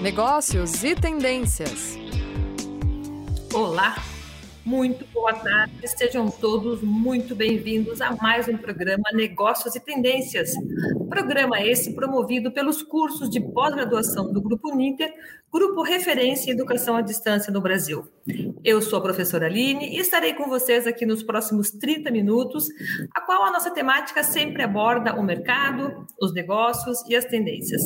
negócios e tendências. Olá, muito boa tarde, sejam todos muito bem-vindos a mais um programa Negócios e Tendências. Programa esse promovido pelos cursos de pós-graduação do Grupo Ninter, Grupo Referência em Educação à Distância no Brasil. Eu sou a professora Aline e estarei com vocês aqui nos próximos 30 minutos, a qual a nossa temática sempre aborda o mercado, os negócios e as tendências.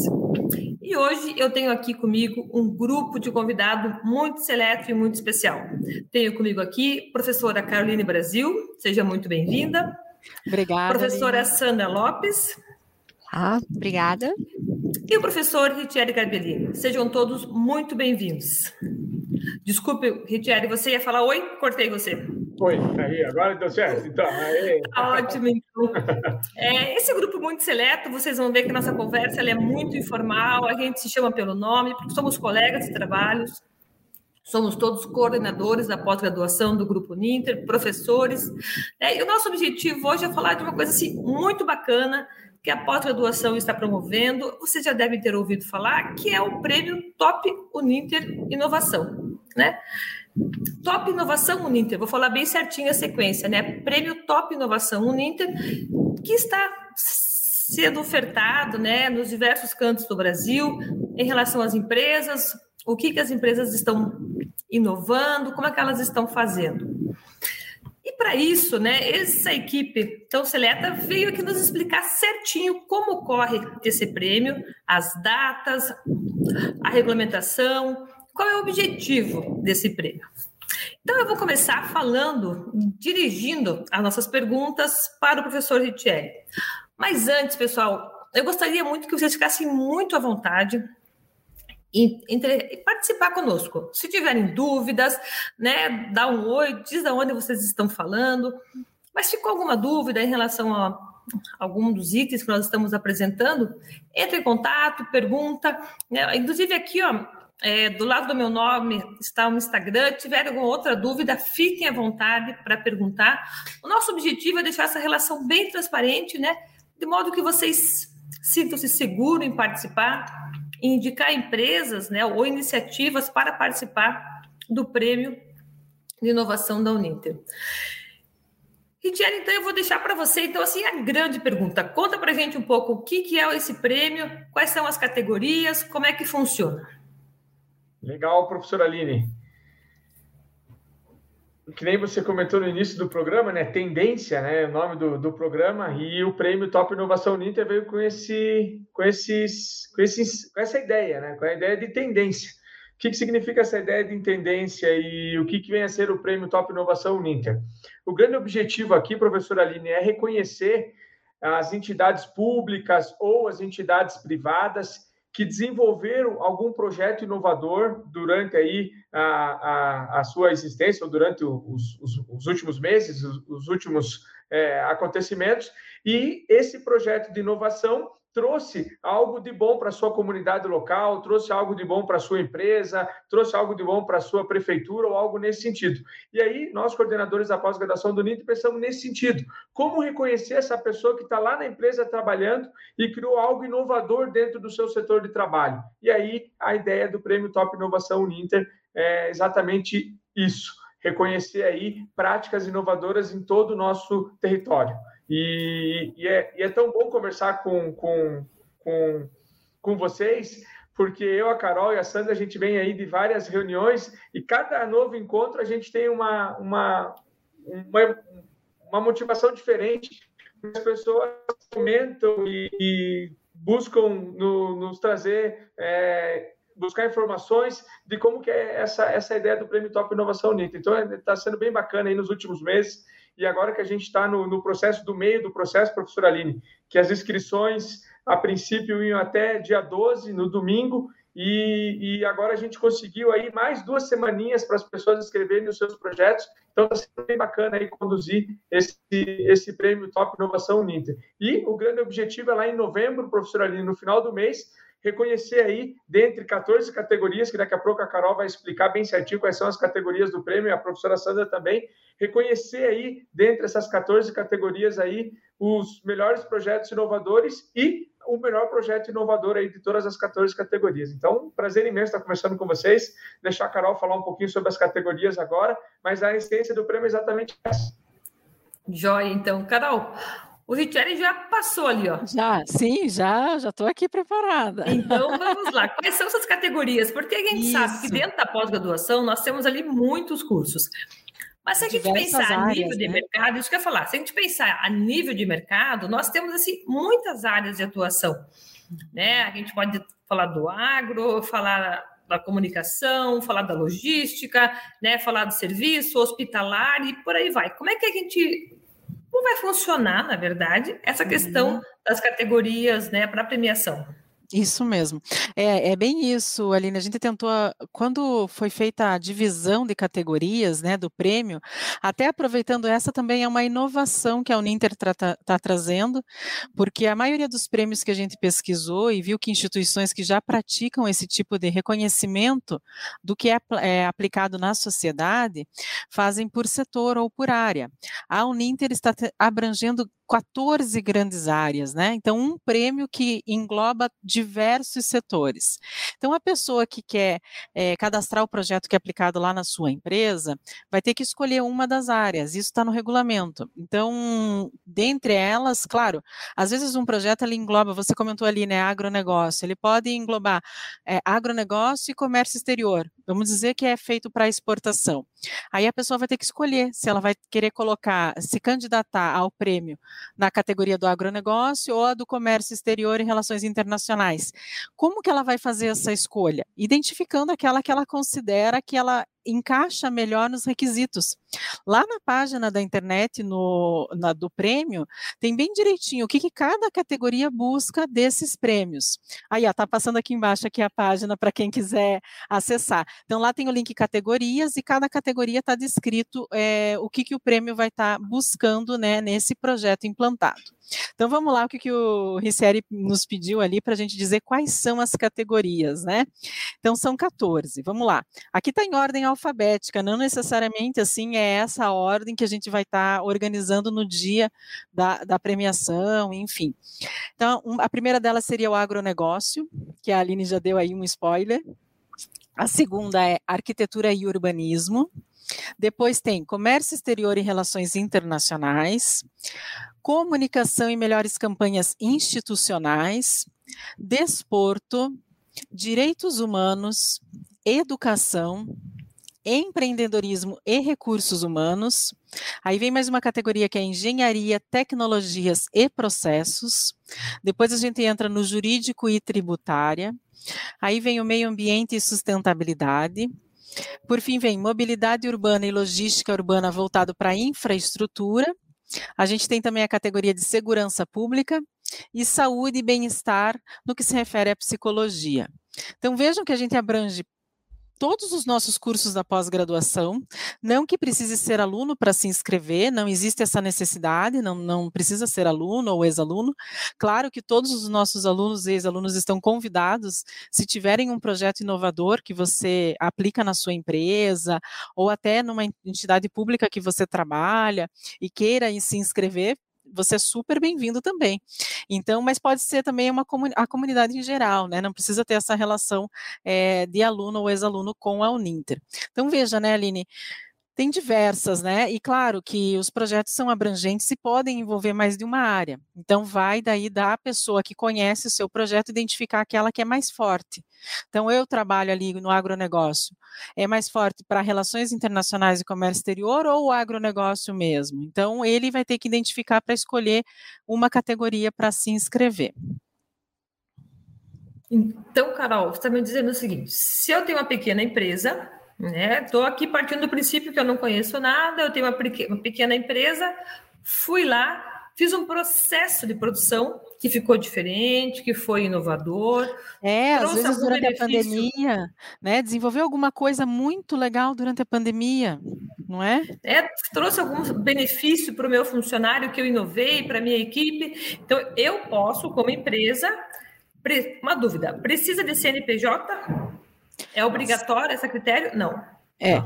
E hoje eu tenho aqui comigo um grupo de convidado muito seleto e muito especial. Tenho comigo aqui a professora Caroline Brasil, seja muito bem-vinda. Obrigada. Professora Aline. Sandra Lopes. Ah, obrigada. E o professor Ritieri Garbellini. Sejam todos muito bem-vindos. Desculpe, Ritieri, você ia falar oi? Cortei você. Oi, aí, agora deu certo. Então, aí. Ótimo, então. É, esse grupo muito seleto, vocês vão ver que nossa conversa é muito informal, a gente se chama pelo nome, porque somos colegas de trabalhos, somos todos coordenadores da pós-graduação do Grupo Ninter, professores. É, e o nosso objetivo hoje é falar de uma coisa assim, muito bacana, que a pós-graduação está promovendo, vocês já devem ter ouvido falar, que é o prêmio Top Uninter Inovação, né? Top Inovação Uninter, vou falar bem certinho a sequência, né? Prêmio Top Inovação Uninter, que está sendo ofertado, né, nos diversos cantos do Brasil, em relação às empresas, o que, que as empresas estão inovando, como é que elas estão fazendo. E para isso, né, essa equipe tão seleta veio aqui nos explicar certinho como ocorre esse prêmio, as datas, a regulamentação, qual é o objetivo desse prêmio. Então, eu vou começar falando, dirigindo as nossas perguntas para o professor Ritieri. Mas antes, pessoal, eu gostaria muito que vocês ficassem muito à vontade entre, participar conosco. Se tiverem dúvidas, né, dá um oi, diz de onde vocês estão falando. Mas ficou alguma dúvida em relação a algum dos itens que nós estamos apresentando, entre em contato, pergunta. Né? Inclusive aqui, ó, é, do lado do meu nome está o Instagram. Tiver alguma outra dúvida, fiquem à vontade para perguntar. O nosso objetivo é deixar essa relação bem transparente, né? De modo que vocês sintam-se seguros em participar indicar empresas né, ou iniciativas para participar do prêmio de inovação da Uninter. Ridiane, então eu vou deixar para você, então, assim, a grande pergunta. Conta para a gente um pouco o que, que é esse prêmio, quais são as categorias, como é que funciona. Legal, professora Aline que nem você comentou no início do programa, né? Tendência, né? O nome do, do programa e o prêmio Top Inovação Ninter veio com esse, com esses, com esses, com essa ideia, né? Com a ideia de tendência. O que, que significa essa ideia de tendência e o que, que vem a ser o prêmio Top Inovação Ninter? O grande objetivo aqui, professora Aline, é reconhecer as entidades públicas ou as entidades privadas que desenvolveram algum projeto inovador durante aí a, a, a sua existência, ou durante os, os, os últimos meses, os, os últimos é, acontecimentos, e esse projeto de inovação trouxe algo de bom para a sua comunidade local, trouxe algo de bom para a sua empresa, trouxe algo de bom para a sua prefeitura ou algo nesse sentido. E aí, nós, coordenadores da pós-graduação do NIT, pensamos nesse sentido. Como reconhecer essa pessoa que está lá na empresa trabalhando e criou algo inovador dentro do seu setor de trabalho? E aí, a ideia do Prêmio Top Inovação Uninter é exatamente isso. Reconhecer aí práticas inovadoras em todo o nosso território. E, e, é, e é tão bom conversar com, com, com, com vocês, porque eu, a Carol e a Sandra, a gente vem aí de várias reuniões e cada novo encontro a gente tem uma, uma, uma, uma motivação diferente. As pessoas comentam e, e buscam no, nos trazer, é, buscar informações de como que é essa, essa ideia do Prêmio Top Inovação NIT. Então, está sendo bem bacana aí nos últimos meses e agora que a gente está no, no, processo do meio do processo, professora Aline, que as inscrições, a princípio, iam até dia 12, no domingo, e, e agora a gente conseguiu aí mais duas semaninhas para as pessoas escreverem os seus projetos, então está sendo bem bacana aí conduzir esse, esse prêmio Top Inovação Uninter. E o grande objetivo é lá em novembro, professora Aline, no final do mês, reconhecer aí, dentre 14 categorias, que daqui a pouco a Carol vai explicar bem certinho quais são as categorias do prêmio, e a professora Sandra também, reconhecer aí, dentre essas 14 categorias aí, os melhores projetos inovadores e o melhor projeto inovador aí de todas as 14 categorias. Então, prazer imenso estar conversando com vocês, deixar a Carol falar um pouquinho sobre as categorias agora, mas a essência do prêmio é exatamente essa. Joia, então. Carol, o Richelle já passou ali, ó. Já, sim, já, já estou aqui preparada. Então vamos lá. Quais são essas categorias? Porque a gente Isso. sabe que dentro da pós-graduação nós temos ali muitos cursos. Mas se a gente Diversas pensar áreas, a nível de né? mercado, isso que eu ia falar, se a gente pensar a nível de mercado, nós temos assim muitas áreas de atuação. Né? A gente pode falar do agro, falar da comunicação, falar da logística, né? falar do serviço, hospitalar e por aí vai. Como é que a gente como vai funcionar, na verdade, essa questão uhum. das categorias né, para premiação? Isso mesmo. É, é bem isso, Aline. A gente tentou, quando foi feita a divisão de categorias, né, do prêmio, até aproveitando essa também é uma inovação que a Uninter está tá trazendo, porque a maioria dos prêmios que a gente pesquisou e viu que instituições que já praticam esse tipo de reconhecimento do que é, é aplicado na sociedade fazem por setor ou por área. A Uninter está abrangendo 14 grandes áreas, né? Então, um prêmio que engloba diversos setores. Então, a pessoa que quer é, cadastrar o projeto que é aplicado lá na sua empresa vai ter que escolher uma das áreas, isso está no regulamento. Então, dentre elas, claro, às vezes um projeto ele engloba, você comentou ali, né, agronegócio, ele pode englobar é, agronegócio e comércio exterior. Vamos dizer que é feito para exportação. Aí a pessoa vai ter que escolher se ela vai querer colocar, se candidatar ao prêmio na categoria do agronegócio ou a do comércio exterior e relações internacionais. Como que ela vai fazer essa escolha? Identificando aquela que ela considera que ela encaixa melhor nos requisitos. Lá na página da internet, no, na, do prêmio, tem bem direitinho o que, que cada categoria busca desses prêmios. Aí, está passando aqui embaixo aqui a página para quem quiser acessar. Então, lá tem o link categorias e cada categoria está descrito é, o que, que o prêmio vai estar tá buscando né, nesse projeto implantado. Então vamos lá, o que, que o Ricieri nos pediu ali para a gente dizer quais são as categorias, né? Então são 14. Vamos lá. Aqui está em ordem alfabética, não necessariamente assim é essa a ordem que a gente vai estar tá organizando no dia da, da premiação, enfim. Então, a primeira delas seria o agronegócio, que a Aline já deu aí um spoiler. A segunda é arquitetura e urbanismo. Depois tem comércio exterior e relações internacionais, comunicação e melhores campanhas institucionais, desporto, direitos humanos, educação, empreendedorismo e recursos humanos. Aí vem mais uma categoria que é engenharia, tecnologias e processos. Depois a gente entra no jurídico e tributária. Aí vem o meio ambiente e sustentabilidade. Por fim, vem mobilidade urbana e logística urbana voltado para infraestrutura. A gente tem também a categoria de segurança pública e saúde e bem-estar no que se refere à psicologia. Então vejam que a gente abrange todos os nossos cursos da pós-graduação, não que precise ser aluno para se inscrever, não existe essa necessidade, não, não precisa ser aluno ou ex-aluno. Claro que todos os nossos alunos e ex-alunos estão convidados, se tiverem um projeto inovador que você aplica na sua empresa, ou até numa entidade pública que você trabalha e queira se inscrever, você é super bem-vindo também. Então, mas pode ser também uma a comunidade em geral, né? Não precisa ter essa relação é, de aluno ou ex-aluno com a Uninter. Então, veja, né, Aline? Tem diversas, né? E claro que os projetos são abrangentes e podem envolver mais de uma área. Então, vai daí da pessoa que conhece o seu projeto identificar aquela que é mais forte. Então, eu trabalho ali no agronegócio. É mais forte para relações internacionais e comércio exterior ou o agronegócio mesmo? Então, ele vai ter que identificar para escolher uma categoria para se inscrever. Então, Carol, você está me dizendo o seguinte: se eu tenho uma pequena empresa, Estou né? aqui partindo do princípio que eu não conheço nada, eu tenho uma, uma pequena empresa, fui lá, fiz um processo de produção que ficou diferente, que foi inovador. É, às vezes durante benefício. a pandemia, né? Desenvolveu alguma coisa muito legal durante a pandemia, não é? É, trouxe algum benefício para o meu funcionário que eu inovei, para a minha equipe. Então, eu posso, como empresa, Uma dúvida: precisa de CNPJ? É obrigatório esse critério? Não. É.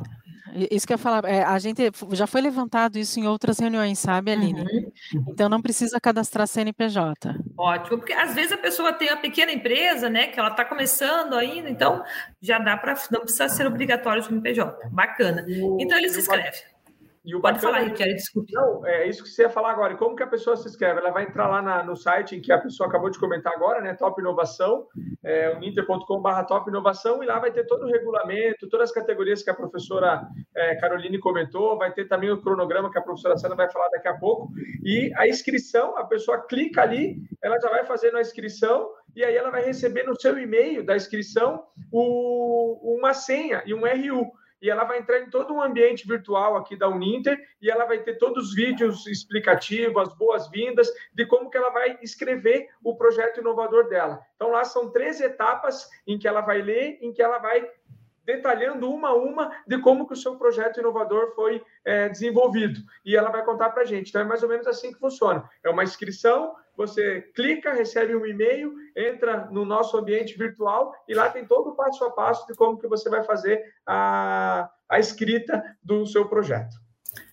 Isso que eu ia falar, é, a gente já foi levantado isso em outras reuniões, sabe, Aline? Uhum. Então não precisa cadastrar CNPJ. Ótimo, porque às vezes a pessoa tem uma pequena empresa, né, que ela está começando ainda, então já dá para, não precisa ser obrigatório o CNPJ. Bacana. Então ele se inscreve. E o Pode falar, Riquelme, desculpe. Não, é isso que você ia falar agora. E como que a pessoa se inscreve? Ela vai entrar lá na, no site em que a pessoa acabou de comentar agora, né? Top Inovação, é, uninter.com.br Top Inovação, e lá vai ter todo o regulamento, todas as categorias que a professora é, Caroline comentou, vai ter também o cronograma que a professora Sandra vai falar daqui a pouco. E a inscrição, a pessoa clica ali, ela já vai fazendo a inscrição e aí ela vai receber no seu e-mail da inscrição o, uma senha e um RU e ela vai entrar em todo um ambiente virtual aqui da Uninter e ela vai ter todos os vídeos explicativos, as boas-vindas de como que ela vai escrever o projeto inovador dela. Então lá são três etapas em que ela vai ler, em que ela vai detalhando uma a uma de como que o seu projeto inovador foi é, desenvolvido. E ela vai contar para a gente. Então, é mais ou menos assim que funciona. É uma inscrição, você clica, recebe um e-mail, entra no nosso ambiente virtual e lá tem todo o passo a passo de como que você vai fazer a, a escrita do seu projeto.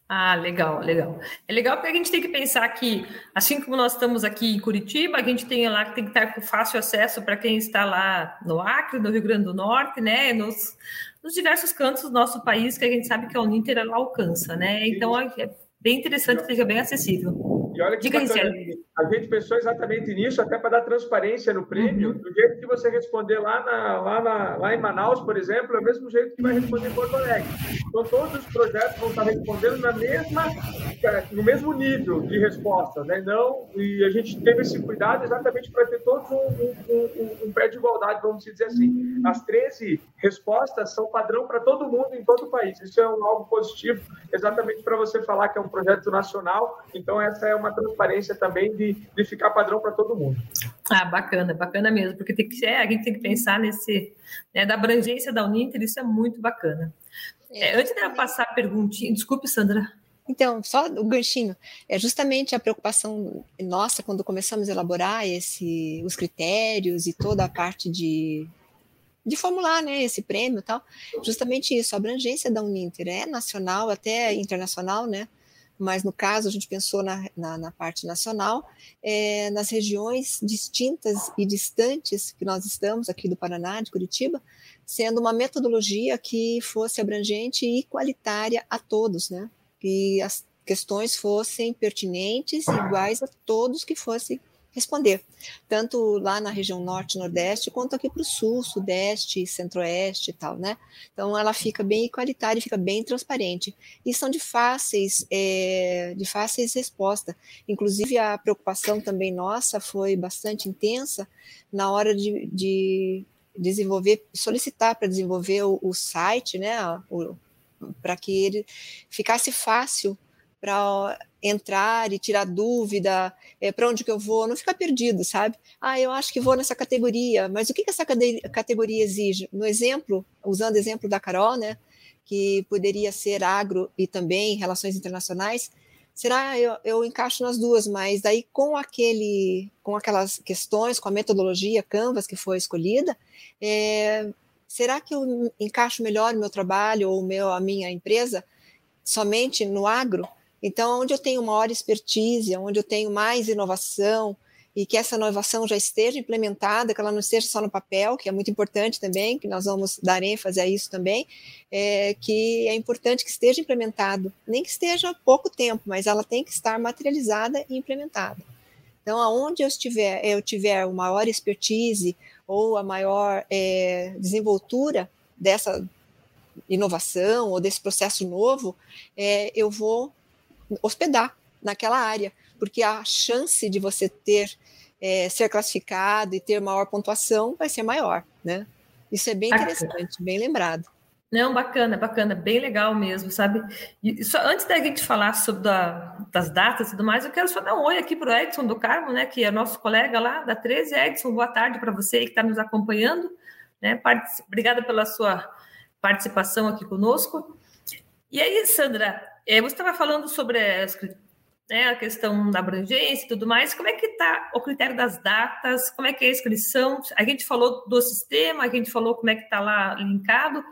Ah, legal, legal. É legal porque a gente tem que pensar que, assim como nós estamos aqui em Curitiba, a gente tem lá que tem que estar com fácil acesso para quem está lá no Acre, no Rio Grande do Norte, né? Nos, nos diversos cantos do nosso país que a gente sabe que a Uninter alcança, né? Então é bem interessante que seja bem acessível. E olha que Diga bacana, a gente pensou exatamente nisso, até para dar transparência no prêmio, uhum. do jeito que você responder lá, na, lá, na, lá em Manaus, por exemplo, é o mesmo jeito que vai responder em Porto Alegre. Então, todos os projetos vão estar respondendo na mesma, no mesmo nível de resposta, né? Não, e a gente teve esse cuidado exatamente para ter todos um, um, um, um, pé de igualdade, vamos dizer assim. As 13 respostas são padrão para todo mundo em todo o país. Isso é um algo positivo, exatamente para você falar que é um projeto nacional. Então, essa é uma transparência também de, de ficar padrão para todo mundo. Ah, bacana, bacana mesmo, porque tem que, é, a gente tem que pensar nesse, né, da abrangência da Uninter, isso é muito bacana. É, é antes de eu passar a perguntinha, desculpe, Sandra. Então, só o ganchinho, é justamente a preocupação nossa quando começamos a elaborar esse, os critérios e toda a parte de, de formular né, esse prêmio e tal, justamente isso, a abrangência da Uninter é nacional até internacional, né? Mas no caso a gente pensou na, na, na parte nacional, é, nas regiões distintas e distantes que nós estamos aqui do Paraná, de Curitiba, sendo uma metodologia que fosse abrangente e qualitária a todos, né? Que as questões fossem pertinentes, iguais a todos que fossem responder, tanto lá na região norte, nordeste, quanto aqui para o sul, sudeste, centro-oeste e tal, né? Então ela fica bem igualitária, fica bem transparente e são de fáceis, é, de fáceis resposta. Inclusive a preocupação também nossa foi bastante intensa na hora de, de desenvolver, solicitar para desenvolver o, o, site, né? Para que ele ficasse fácil para entrar e tirar dúvida, é, para onde que eu vou, não ficar perdido, sabe? Ah, eu acho que vou nessa categoria, mas o que, que essa categoria exige? No exemplo, usando o exemplo da Carol, né, que poderia ser agro e também relações internacionais, será eu, eu encaixo nas duas, mas daí com aquele, com aquelas questões, com a metodologia Canvas que foi escolhida, é, será que eu encaixo melhor o meu trabalho ou meu, a minha empresa somente no agro? Então, onde eu tenho maior expertise, onde eu tenho mais inovação, e que essa inovação já esteja implementada, que ela não esteja só no papel, que é muito importante também, que nós vamos dar ênfase a isso também, é, que é importante que esteja implementado, nem que esteja pouco tempo, mas ela tem que estar materializada e implementada. Então, aonde eu estiver, eu tiver maior expertise ou a maior é, desenvoltura dessa inovação ou desse processo novo, é, eu vou hospedar naquela área, porque a chance de você ter é, ser classificado e ter maior pontuação vai ser maior, né? Isso é bem interessante, bem lembrado. Não, bacana, bacana, bem legal mesmo, sabe? E só antes da gente falar sobre a, das datas e tudo mais, eu quero só dar um oi aqui para o Edson do Carmo, né? Que é nosso colega lá da 13. Edson, boa tarde para você que está nos acompanhando. Né? Obrigada pela sua participação aqui conosco. E aí, Sandra, é, você estava falando sobre as, né, a questão da abrangência e tudo mais, como é que está o critério das datas, como é que é a inscrição? A gente falou do sistema, a gente falou como é que está lá linkado.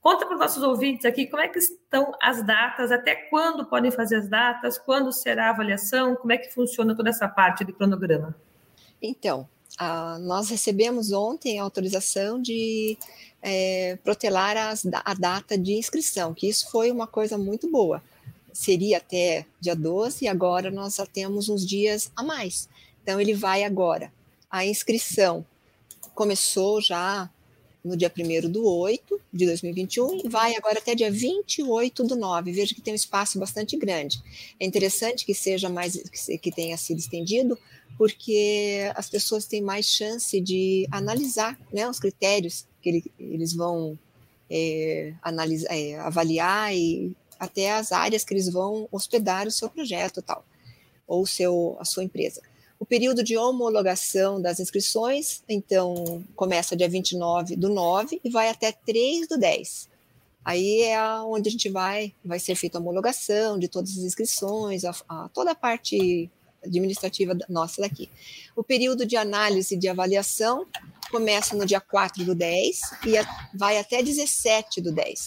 Conta para os nossos ouvintes aqui como é que estão as datas, até quando podem fazer as datas, quando será a avaliação, como é que funciona toda essa parte de cronograma. Então, nós recebemos ontem a autorização de é, protelar as, a data de inscrição, que isso foi uma coisa muito boa. Seria até dia 12 e agora nós já temos uns dias a mais. Então, ele vai agora. A inscrição começou já no dia 1 do 8 de 2021 e vai agora até dia 28 do 9. Veja que tem um espaço bastante grande. É interessante que seja mais que tenha sido estendido, porque as pessoas têm mais chance de analisar né, os critérios que ele, eles vão é, é, avaliar e até as áreas que eles vão hospedar o seu projeto tal, ou seu, a sua empresa. O período de homologação das inscrições, então, começa dia 29 do 9 e vai até 3 do 10. Aí é onde a gente vai, vai ser feita a homologação de todas as inscrições, a, a, toda a parte administrativa nossa daqui. O período de análise e de avaliação começa no dia 4 do 10 e vai até 17 do 10.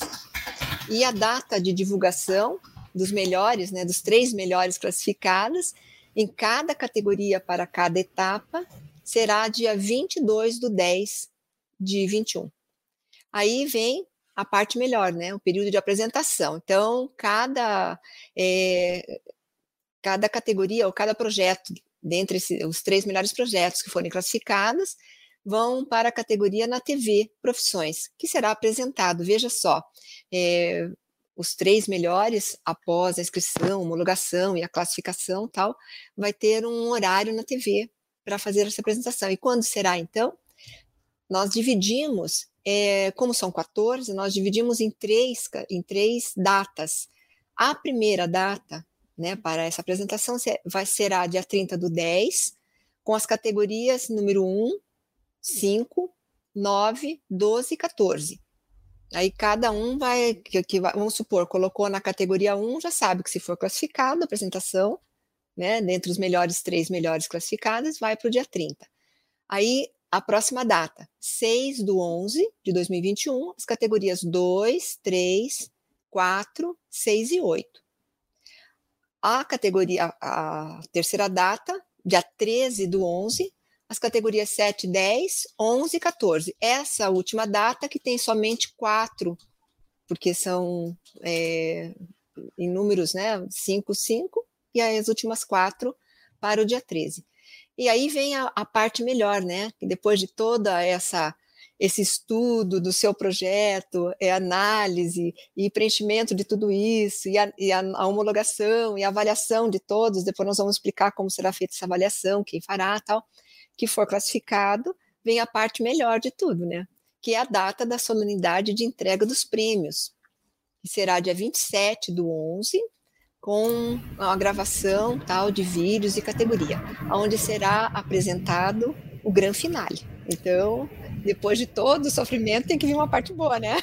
E a data de divulgação dos melhores, né, dos três melhores classificados, em cada categoria para cada etapa, será dia 22 do 10 de 21. Aí vem a parte melhor, né? O período de apresentação. Então, cada é, cada categoria ou cada projeto, dentre os três melhores projetos que forem classificados, vão para a categoria na TV Profissões, que será apresentado, veja só, é, os três melhores, após a inscrição, homologação e a classificação tal, vai ter um horário na TV para fazer essa apresentação. E quando será, então? Nós dividimos, é, como são 14, nós dividimos em três, em três datas. A primeira data né, para essa apresentação vai será dia 30 do 10, com as categorias número 1, 5, 9, 12 e 14. Aí cada um vai, que, que, vamos supor, colocou na categoria 1, já sabe que se for classificado a apresentação, né, dentre os melhores três melhores classificados, vai para o dia 30. Aí a próxima data, 6 do 11 de 2021, as categorias 2, 3, 4, 6 e 8 a categoria, a terceira data, dia 13 do 11, as categorias 7, 10, 11 e 14. Essa última data que tem somente quatro, porque são é, em números, né, 5, 5, e as últimas quatro para o dia 13. E aí vem a, a parte melhor, né, depois de toda essa esse estudo do seu projeto, é análise e preenchimento de tudo isso, e, a, e a, homologação e a avaliação de todos. Depois nós vamos explicar como será feita essa avaliação, quem fará, tal. Que for classificado, vem a parte melhor de tudo, né? Que é a data da solenidade de entrega dos prêmios, que será dia 27 do 11, com a gravação tal de vídeos e categoria, onde será apresentado o gran finale. Então, depois de todo o sofrimento, tem que vir uma parte boa, né?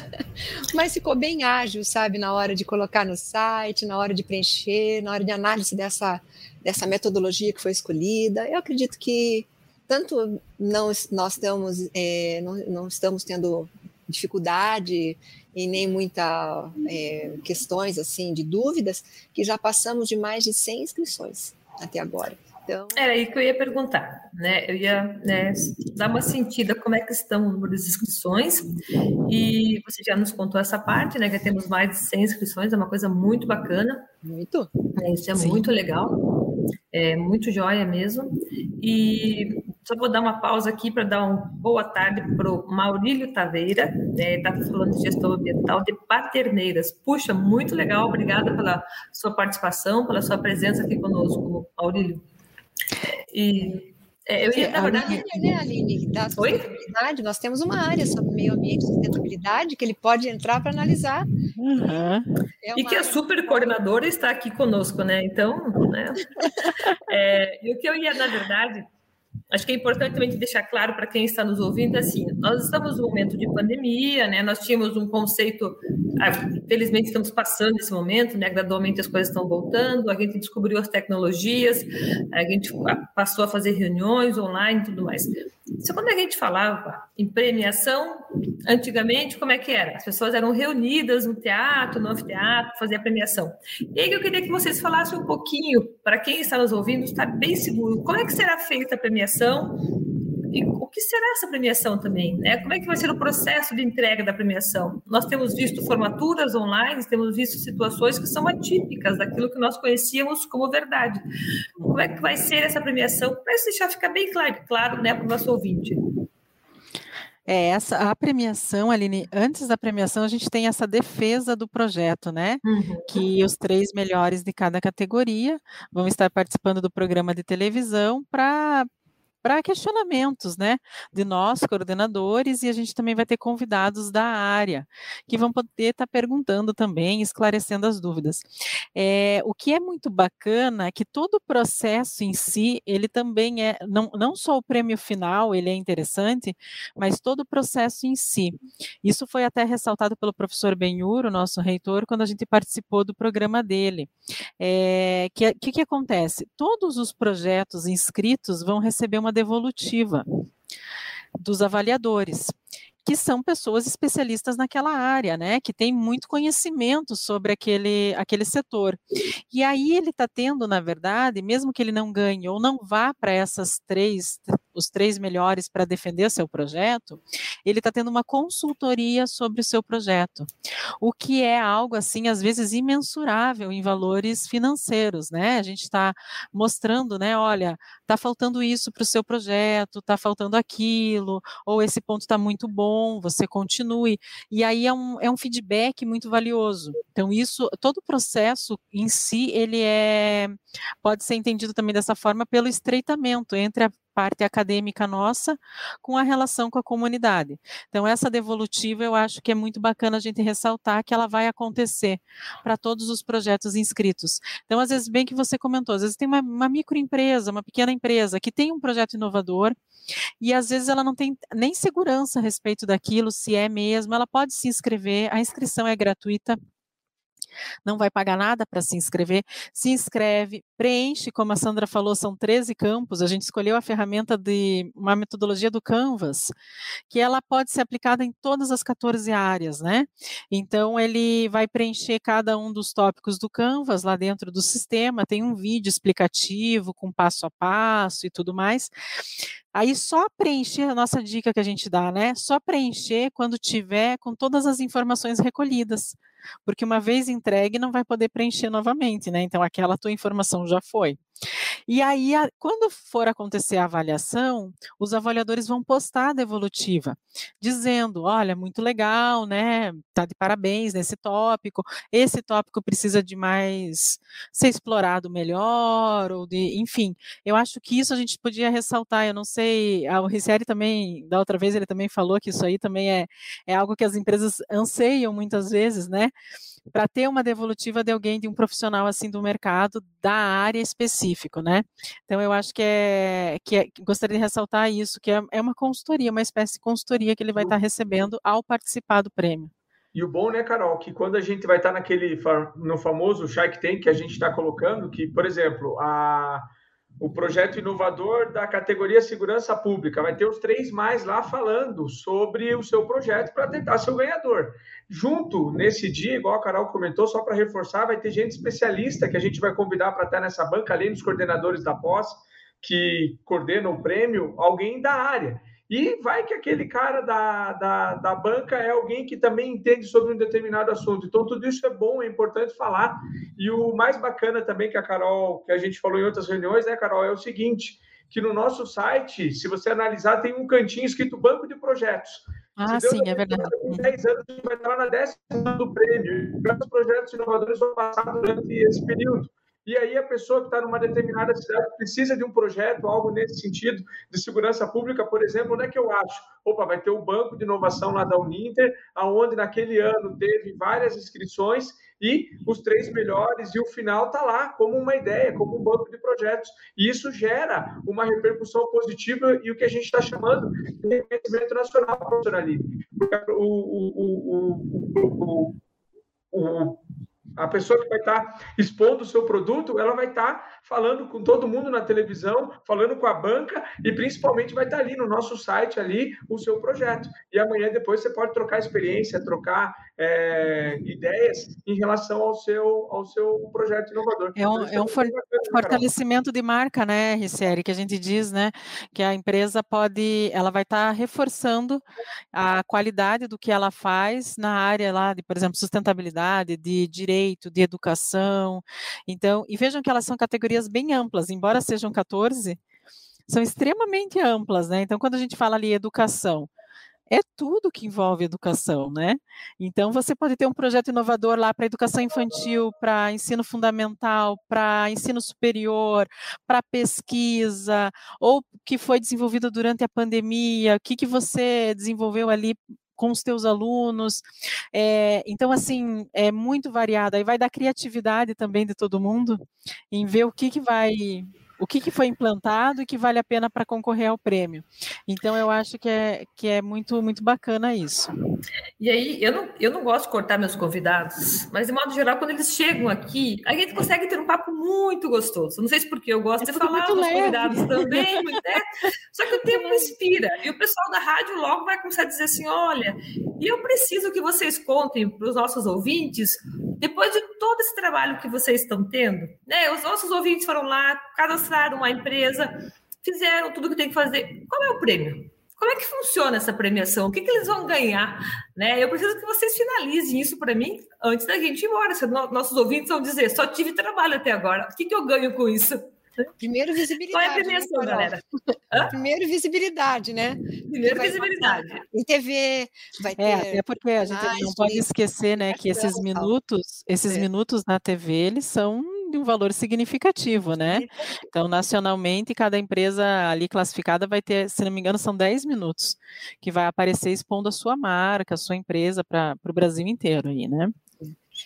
Mas ficou bem ágil, sabe, na hora de colocar no site, na hora de preencher, na hora de análise dessa, dessa metodologia que foi escolhida. Eu acredito que tanto não, nós estamos, é, não, não estamos tendo dificuldade e nem muita é, questões assim de dúvidas, que já passamos de mais de 100 inscrições até agora. Então... Era aí que eu ia perguntar, né? Eu ia né, dar uma sentida como é que estão o número de inscrições e você já nos contou essa parte, né? Que temos mais de 100 inscrições, é uma coisa muito bacana. Muito. É, isso é Sim. muito legal, é muito joia mesmo. E só vou dar uma pausa aqui para dar uma boa tarde para o Maurílio Taveira, está né, falando de gestão ambiental de Paterneiras. Puxa, muito legal, obrigada pela sua participação, pela sua presença aqui conosco, Maurílio. E é, eu ia, na verdade. Área, né, Aline, da sustentabilidade, nós temos uma área sobre meio ambiente e sustentabilidade que ele pode entrar para analisar. Uhum. É e que a super coordenadora está aqui conosco, né? Então, né? é, e o que eu ia, na verdade, acho que é importante também deixar claro para quem está nos ouvindo, assim, nós estamos num momento de pandemia, né? Nós tínhamos um conceito ah, felizmente estamos passando esse momento, né? Gradualmente as coisas estão voltando, a gente descobriu as tecnologias, a gente passou a fazer reuniões online e tudo mais. Só quando a gente falava em premiação, antigamente, como é que era? As pessoas eram reunidas no teatro, no anfiteatro, fazer a premiação. E aí eu queria que vocês falassem um pouquinho, para quem está nos ouvindo, está bem seguro, como é que será feita a premiação e o que será essa premiação também? Né? Como é que vai ser o processo de entrega da premiação? Nós temos visto formaturas online, temos visto situações que são atípicas daquilo que nós conhecíamos como verdade. Como é que vai ser essa premiação? Para isso deixar ficar bem claro, claro né, para o nosso ouvinte. É, essa, a premiação, Aline, antes da premiação, a gente tem essa defesa do projeto, né? Uhum. Que os três melhores de cada categoria vão estar participando do programa de televisão para para questionamentos, né, de nós, coordenadores, e a gente também vai ter convidados da área, que vão poder estar tá perguntando também, esclarecendo as dúvidas. É, o que é muito bacana é que todo o processo em si, ele também é, não, não só o prêmio final, ele é interessante, mas todo o processo em si. Isso foi até ressaltado pelo professor Benhur, o nosso reitor, quando a gente participou do programa dele. É, que que, que acontece? Todos os projetos inscritos vão receber uma devolutiva dos avaliadores que são pessoas especialistas naquela área, né, que tem muito conhecimento sobre aquele, aquele setor. E aí ele está tendo, na verdade, mesmo que ele não ganhe ou não vá para essas três, os três melhores para defender seu projeto, ele está tendo uma consultoria sobre o seu projeto, o que é algo assim, às vezes, imensurável em valores financeiros, né? A gente está mostrando, né, olha, está faltando isso para o seu projeto, está faltando aquilo, ou esse ponto está muito bom você continue. E aí é um, é um feedback muito valioso. Então, isso, todo o processo em si, ele é, pode ser entendido também dessa forma pelo estreitamento entre a parte acadêmica nossa com a relação com a comunidade. Então, essa devolutiva eu acho que é muito bacana a gente ressaltar que ela vai acontecer para todos os projetos inscritos. Então, às vezes, bem que você comentou, às vezes tem uma, uma microempresa, uma pequena empresa que tem um projeto inovador e às vezes ela não tem nem segurança a respeito daquilo, se é mesmo, ela pode se inscrever, a inscrição é gratuita não vai pagar nada para se inscrever, se inscreve, preenche, como a Sandra falou, são 13 campos, a gente escolheu a ferramenta de uma metodologia do Canvas, que ela pode ser aplicada em todas as 14 áreas, né? Então ele vai preencher cada um dos tópicos do Canvas lá dentro do sistema, tem um vídeo explicativo com passo a passo e tudo mais. Aí só preencher a nossa dica que a gente dá, né? Só preencher quando tiver com todas as informações recolhidas porque uma vez entregue não vai poder preencher novamente, né? Então aquela tua informação já foi. E aí, a, quando for acontecer a avaliação, os avaliadores vão postar a devolutiva, dizendo: olha, muito legal, né? Tá de parabéns nesse tópico. Esse tópico precisa de mais ser explorado melhor, ou de, enfim. Eu acho que isso a gente podia ressaltar. Eu não sei, o Ricieri também, da outra vez, ele também falou que isso aí também é, é algo que as empresas anseiam muitas vezes, né? Para ter uma devolutiva de alguém, de um profissional assim do mercado, da área específico, né? Então eu acho que é que é, gostaria de ressaltar isso, que é, é uma consultoria, uma espécie de consultoria que ele vai estar tá recebendo ao participar do prêmio. E o bom, né, Carol, que quando a gente vai estar naquele no famoso Shark Tank que a gente está colocando, que, por exemplo, a o projeto inovador da categoria segurança pública. Vai ter os três mais lá falando sobre o seu projeto para tentar ser o ganhador. Junto nesse dia, igual a Carol comentou, só para reforçar, vai ter gente especialista que a gente vai convidar para estar nessa banca, além dos coordenadores da pós, que coordenam o prêmio, alguém da área. E vai que aquele cara da, da, da banca é alguém que também entende sobre um determinado assunto. Então, tudo isso é bom, é importante falar. E o mais bacana também que a Carol, que a gente falou em outras reuniões, né, Carol, é o seguinte: que no nosso site, se você analisar, tem um cantinho escrito Banco de Projetos. Ah, sim, é verdade. Em 10 anos, a gente vai estar na décima do prêmio. Quantos projetos inovadores vão passar durante esse período? E aí a pessoa que está numa determinada cidade precisa de um projeto, algo nesse sentido, de segurança pública, por exemplo, onde é que eu acho? Opa, vai ter o banco de inovação lá da Uninter, aonde naquele ano teve várias inscrições e os três melhores, e o final está lá como uma ideia, como um banco de projetos. E isso gera uma repercussão positiva e o que a gente está chamando de reconhecimento nacional, professor Ali. O, o, o, o, o, a pessoa que vai estar expondo o seu produto, ela vai estar falando com todo mundo na televisão, falando com a banca e principalmente vai estar ali no nosso site ali o seu projeto. E amanhã depois você pode trocar experiência, trocar é, ideias em relação ao seu ao seu projeto inovador. É um, é um for, fortalecimento de marca, né, RCR, que a gente diz, né, que a empresa pode, ela vai estar reforçando a qualidade do que ela faz na área lá de, por exemplo, sustentabilidade, de direito, de educação. Então, e vejam que elas são categorias categorias bem amplas, embora sejam 14, são extremamente amplas, né? Então, quando a gente fala ali educação, é tudo que envolve educação, né? Então, você pode ter um projeto inovador lá para educação infantil, para ensino fundamental, para ensino superior, para pesquisa, ou que foi desenvolvido durante a pandemia, o que, que você desenvolveu ali com os teus alunos. É, então, assim, é muito variado. Aí vai da criatividade também de todo mundo em ver o que, que vai o que, que foi implantado e que vale a pena para concorrer ao prêmio. Então, eu acho que é, que é muito, muito bacana isso. E aí, eu não, eu não gosto de cortar meus convidados, mas de modo geral, quando eles chegam aqui, a gente consegue ter um papo muito gostoso. Não sei se porque eu gosto é de falar com os convidados também, né? só que o tempo inspira. E o pessoal da rádio logo vai começar a dizer assim: olha, e eu preciso que vocês contem para os nossos ouvintes, depois de todo esse trabalho que vocês estão tendo, né? Os nossos ouvintes foram lá, cada cadastraram uma empresa, fizeram tudo que tem que fazer. Qual é o prêmio? Como é que funciona essa premiação? O que, que eles vão ganhar? Né? Eu preciso que vocês finalizem isso para mim antes da gente ir embora. Se nossos ouvintes vão dizer, só tive trabalho até agora. O que, que eu ganho com isso? Primeiro, visibilidade. Qual é a né, premiação, né, galera? Primeiro, visibilidade, né? Primeiro, visibilidade. Em TV, vai ter. É, até porque a gente não pode esquecer, né, que esses minutos, esses é. minutos na TV, eles são de um valor significativo, né? Então, nacionalmente, cada empresa ali classificada vai ter, se não me engano, são 10 minutos que vai aparecer expondo a sua marca, a sua empresa para o Brasil inteiro aí, né?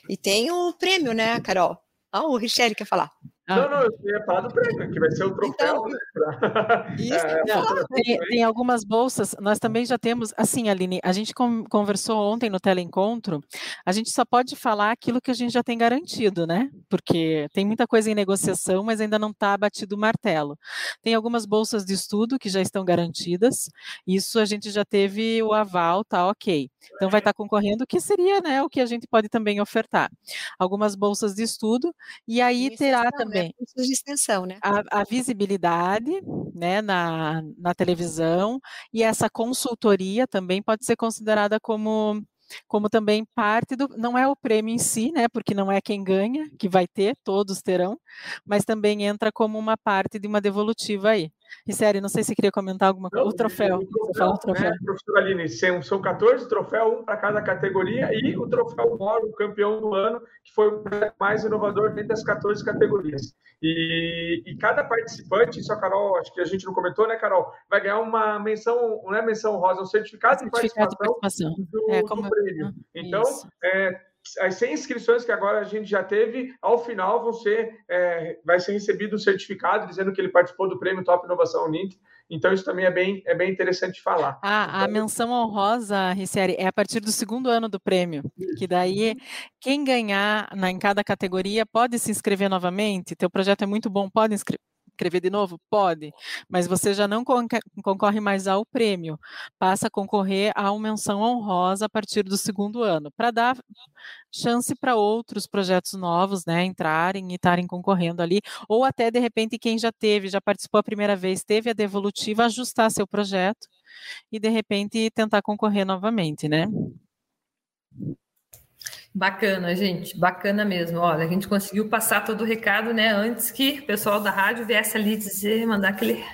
E tem o prêmio, né, Carol? Ah, o Richelle quer falar. Ah. Não, não, eu ia falar do prêmio, que vai ser o troféu. Então, né? Isso, é, não, tem, tem, algumas bolsas, nós também já temos, assim, Aline, a gente conversou ontem no teleencontro, a gente só pode falar aquilo que a gente já tem garantido, né? Porque tem muita coisa em negociação, mas ainda não está batido o martelo. Tem algumas bolsas de estudo que já estão garantidas, isso a gente já teve o aval, tá ok. Então vai estar tá concorrendo, que seria né, o que a gente pode também ofertar. Algumas bolsas de estudo, e aí terá né? também também. Cursos de extensão, né? A, a, visibilidade né, na, na televisão e essa consultoria também pode ser considerada como como também parte do, não é o prêmio em si, né, porque não é quem ganha, que vai ter, todos terão, mas também entra como uma parte de uma devolutiva aí. E sério, não sei se queria comentar alguma coisa. O troféu. O troféu, o troféu. Né, professora Aline, são, são 14 troféus, um para cada categoria, e o troféu Moro, o campeão do ano, que foi o mais inovador dentro das 14 categorias. E, e, cada participante, isso a Carol, acho que a gente não comentou, né, Carol? Vai ganhar uma menção, não é menção rosa, um certificado, certificado de participação, de participação. Do, é, como... do prêmio. Então, é, as 100 inscrições que agora a gente já teve, ao final vão ser, é, vai ser recebido um certificado dizendo que ele participou do prêmio Top Inovação Uninter. Então, isso também é bem, é bem interessante falar. Ah, a menção honrosa, Ricieri, é a partir do segundo ano do prêmio, que daí quem ganhar na, em cada categoria pode se inscrever novamente. Teu projeto é muito bom, pode inscrever escrever de novo? Pode, mas você já não concorre mais ao prêmio, passa a concorrer à menção honrosa a partir do segundo ano, para dar chance para outros projetos novos, né, entrarem e estarem concorrendo ali, ou até de repente quem já teve, já participou a primeira vez, teve a devolutiva, ajustar seu projeto e de repente tentar concorrer novamente, né? Bacana, gente, bacana mesmo. Olha, a gente conseguiu passar todo o recado, né, antes que o pessoal da rádio viesse ali dizer, mandar aquele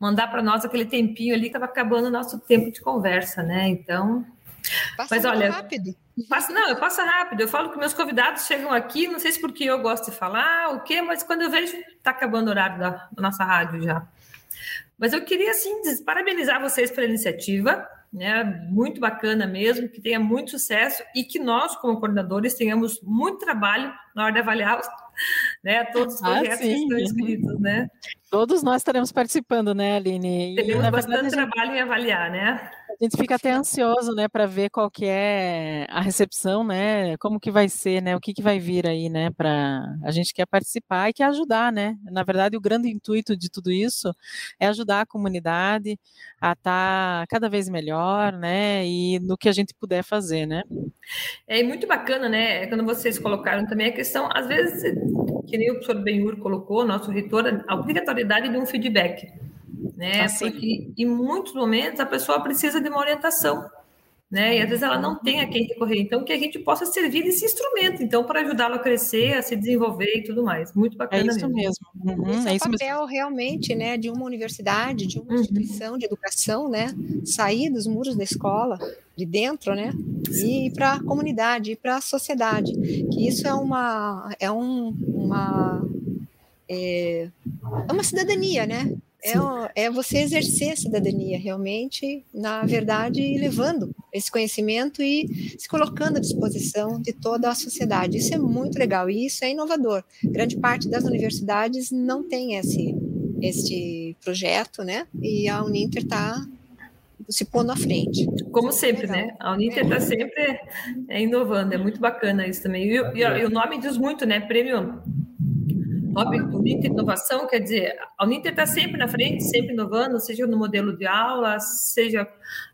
mandar para nós aquele tempinho ali que estava acabando o nosso tempo de conversa, né? Então, passa mas olha, rápido. Passa, não, eu passo rápido. Eu falo que meus convidados chegam aqui, não sei se porque eu gosto de falar, o quê, mas quando eu vejo está acabando o horário da, da nossa rádio já. Mas eu queria assim parabenizar vocês pela iniciativa né? Muito bacana mesmo, que tenha muito sucesso e que nós, como coordenadores, tenhamos muito trabalho na hora de avaliar os, né, todos os ah, projetos ah, que estão inscritos, né? Todos nós estaremos participando, né, Aline? Teremos bastante verdade, trabalho em avaliar, né? A gente fica até ansioso, né, para ver qual que é a recepção, né, como que vai ser, né, o que que vai vir aí, né, para a gente quer participar e quer ajudar, né. Na verdade, o grande intuito de tudo isso é ajudar a comunidade a estar tá cada vez melhor, né, e no que a gente puder fazer, né. É muito bacana, né, quando vocês colocaram também a questão, às vezes, que nem o professor Benhur colocou, nosso reitor, a obrigatoriedade de um feedback né? Assim. Porque em muitos momentos a pessoa precisa de uma orientação, né? E às vezes ela não tem a quem recorrer. Então, que a gente possa servir desse instrumento, então, para ajudá-lo a crescer, a se desenvolver e tudo mais. Muito bacana. É isso mesmo. mesmo. Uhum, é, é o papel mesmo. realmente, né, de uma universidade, de uma uhum. instituição de educação, né? Sair dos muros da escola, de dentro, né? E ir para a comunidade, ir para a sociedade. Que isso é uma é um, uma é, é uma cidadania, né? É, é você exercer a cidadania realmente, na verdade, levando esse conhecimento e se colocando à disposição de toda a sociedade. Isso é muito legal e isso é inovador. Grande parte das universidades não tem esse, esse projeto, né? E a Uninter está se pondo à frente. Como sempre, né? A Uninter está sempre é, inovando, é muito bacana isso também. E, e, e, o nome diz muito, né? Prêmio Uninter Inovação, quer dizer, a Uninter está sempre na frente, sempre inovando, seja no modelo de aula, seja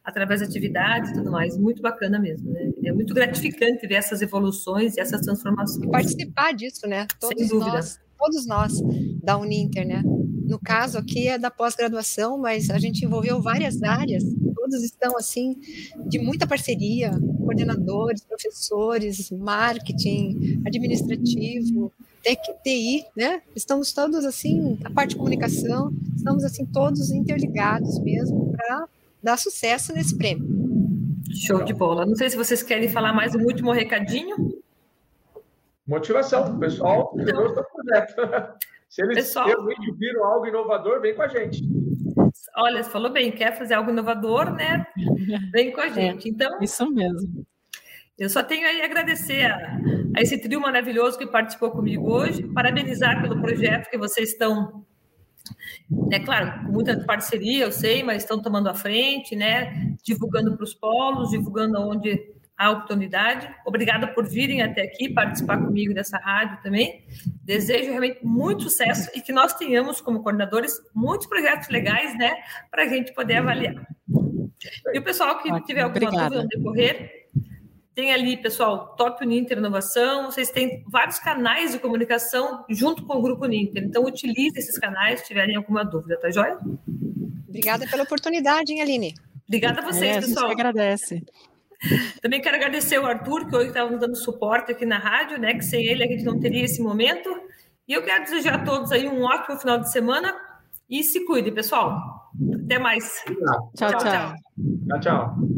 através de atividades e tudo mais. Muito bacana mesmo, né? É muito gratificante ver essas evoluções e essas transformações. E participar disso, né? Todos Sem dúvida. Nós, todos nós da Uninter, né? No caso aqui é da pós-graduação, mas a gente envolveu várias áreas, todos estão assim de muita parceria, coordenadores, professores, marketing, administrativo, TI, né? Estamos todos assim, a parte de comunicação, estamos assim todos interligados mesmo para dar sucesso nesse prêmio. Show de bola. Não sei se vocês querem falar mais um último recadinho. Motivação, pessoal, então, projeto. Se eles pessoal, viram algo inovador, vem com a gente. Olha, você falou bem, quer fazer algo inovador, né? Vem com a é, gente. Então, isso mesmo. Eu só tenho aí a agradecer a, a esse trio maravilhoso que participou comigo hoje, parabenizar pelo projeto que vocês estão é claro, com muita parceria, eu sei, mas estão tomando a frente, né? Divulgando para os polos, divulgando onde há oportunidade. Obrigada por virem até aqui participar comigo dessa rádio também. Desejo realmente muito sucesso e que nós tenhamos, como coordenadores, muitos projetos legais, né? Para a gente poder avaliar. E o pessoal que tiver alguma Obrigada. dúvida no decorrer, tem ali, pessoal, Top Uninter Inovação, vocês têm vários canais de comunicação junto com o Grupo Uninter. Então, utilize esses canais se tiverem alguma dúvida, tá joia? Obrigada pela oportunidade, hein, Aline? Obrigada a vocês, é, pessoal. A gente agradece. Também quero agradecer o Arthur, que hoje estava nos dando suporte aqui na rádio, né? Que sem ele a gente não teria esse momento. E eu quero desejar a todos aí um ótimo final de semana e se cuide, pessoal. Até mais. Tchau, tchau. Tchau, tchau. tchau.